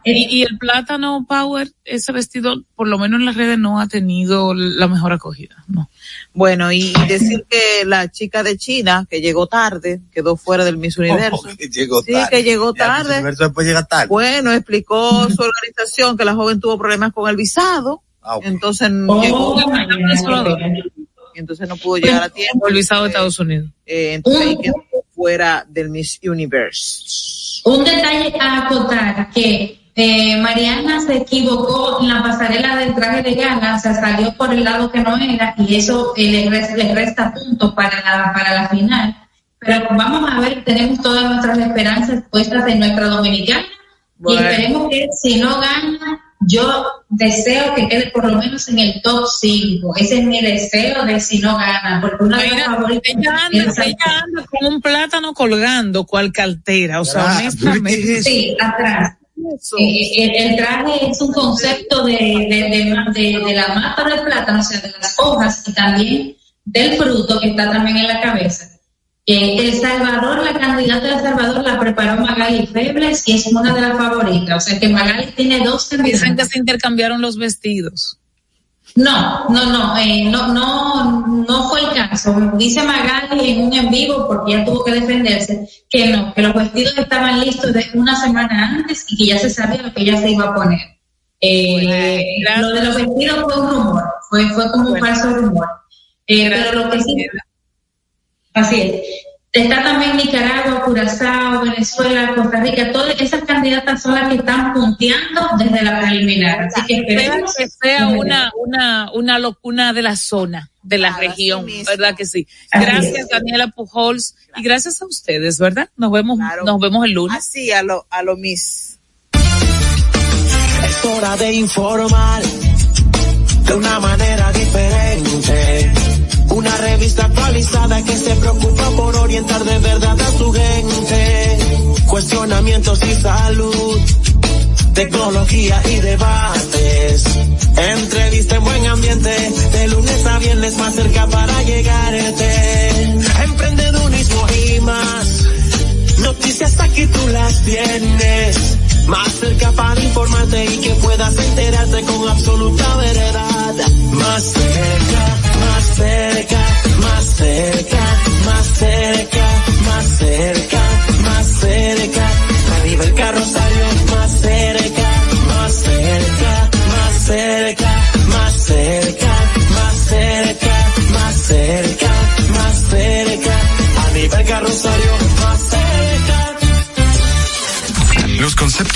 y, el plátano power, ese vestido, por lo menos en las redes, no ha tenido la mejor acogida, no. Bueno, y decir que la chica de China, que llegó tarde, quedó fuera del Miss Universo. que llegó sí, que llegó tarde. después llega tarde. Bueno, explicó su organización que la joven tuvo problemas con el visado. Ah, entonces oh, llegó. Y entonces no pudo llegar a tiempo. El visado de Estados Unidos. Eh, entonces ahí quedó fuera del Miss Universe. Un detalle a acotar que eh, Mariana se equivocó en la pasarela del traje de gala, o sea, salió por el lado que no era y eso eh, le, resta, le, resta puntos para la, para la final. Pero vamos a ver, tenemos todas nuestras esperanzas puestas en nuestra dominicana y esperemos que si no gana, yo deseo que quede por lo menos en el top 5. Ese es mi deseo de si no gana, porque una de las favoritas. Ella anda, ella anda con un plátano colgando, cual cartera, o sea, honestamente. Sí, atrás. Eh, el, traje es un concepto de, de, de, la mata del plátano, o sea, de las hojas y también del fruto que está también en la cabeza. Eh, el Salvador, la candidata de Salvador la preparó Magali Febles y es una de las favoritas. O sea que Magali tiene dos candidatas. Dicen que se intercambiaron los vestidos. No, no, no, eh, no, no, no fue el caso. Dice Magali en un en vivo, porque ya tuvo que defenderse, que no, que los vestidos estaban listos de una semana antes y que ya se sabía lo que ella se iba a poner. Eh, lo de los vestidos fue un rumor, fue, fue como un falso rumor. Eh, pero lo que sí, así es. Está también Nicaragua, Curazao, Venezuela, Costa Rica. Todas esas candidatas son las que están punteando desde la preliminar. Así que esperemos que sea una, una, una locuna de la zona, de la región, ¿verdad que sí? Gracias, Daniela Pujols, y gracias a ustedes, ¿verdad? Nos vemos, nos vemos el lunes. Así, a lo, a lo mis. Es hora de informar de una manera diferente. Una revista actualizada que se preocupa por orientar de verdad a su gente. Cuestionamientos y salud, tecnología y debates. Entrevista en buen ambiente, de lunes a viernes más cerca para llegarte. Emprendedurismo y más. Noticias aquí tú las tienes. Más cerca para informarte y que puedas enterarte con absoluta veredad. Más cerca, más cerca,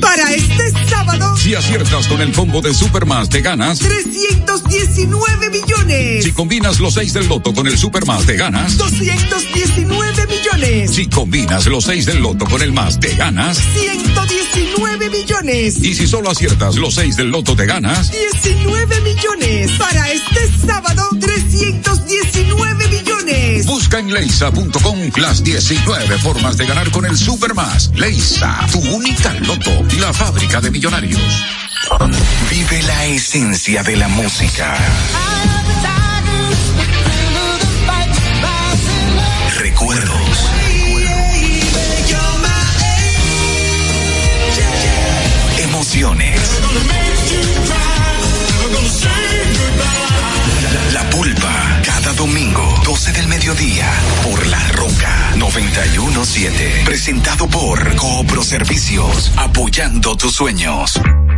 Para este sábado, Si aciertas con el combo de Supermas, te ganas. 319 millones. Si combinas los 6 del loto con el Supermas, te ganas. 219 millones. Si combinas los 6 del loto con el más, te ganas. 119 millones. Y si solo aciertas los 6 del loto, te ganas. 19 millones. Para este sábado, 319 millones. Busca en leisa.com las 19 formas de ganar con el Supermas. Leisa, tu única loto, la fábrica de millonarios. Vive la esencia de la música. Domingo, 12 del mediodía, por La Roca 917. Presentado por Coopro Servicios, apoyando tus sueños.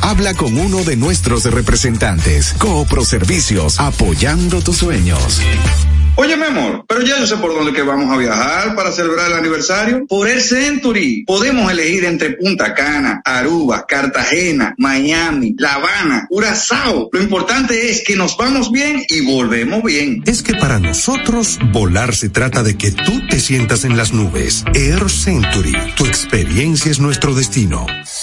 Habla con uno de nuestros representantes. Coopro Servicios, apoyando tus sueños. Oye, mi amor, pero ya yo sé por dónde que vamos a viajar para celebrar el aniversario. Por el Century. Podemos elegir entre Punta Cana, Aruba, Cartagena, Miami, La Habana, Curazao. Lo importante es que nos vamos bien y volvemos bien. Es que para nosotros volar se trata de que tú te sientas en las nubes. Air Century, tu experiencia es nuestro destino.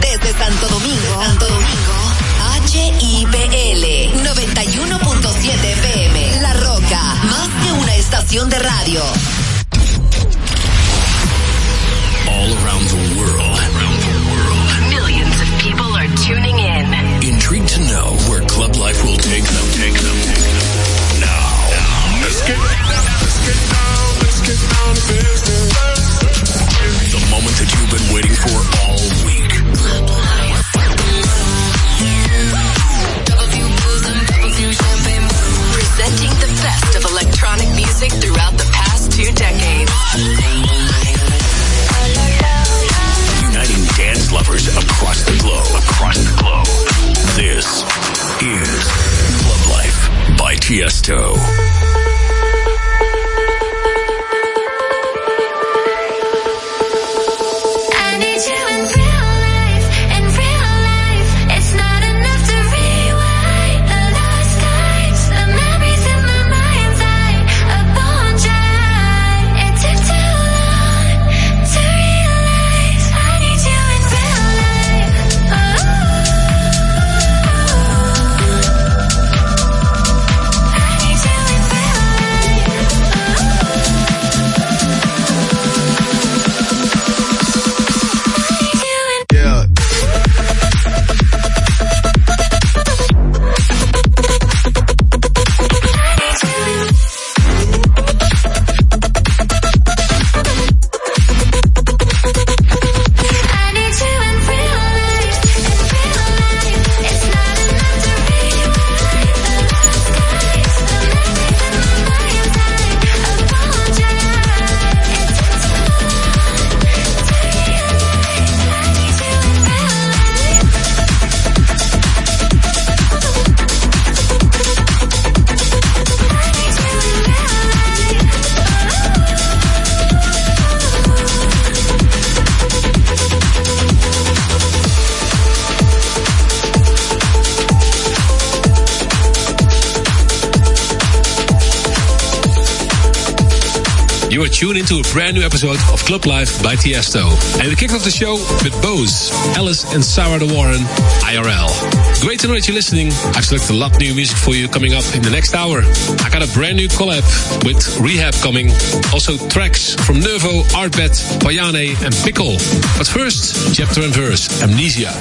Desde Santo Domingo, Santo Domingo, HIPL 91.7 FM. La Roca, más que una estación de radio. All around the world. Millions of people are tuning in. Intrigued to know where club life will take them. Take them. Take them. Now, let's get let's get down, let's get down to business. The moment that you've been waiting for music throughout brand new episode of Club Life by Tiesto. And we kicked off the show with Bose, Alice and Sarah De Warren, IRL. Great to know that you're listening. I've selected a lot of new music for you coming up in the next hour. I got a brand new collab with Rehab coming. Also tracks from Nervo, Artbet, Payane and Pickle. But first, chapter and verse, Amnesia.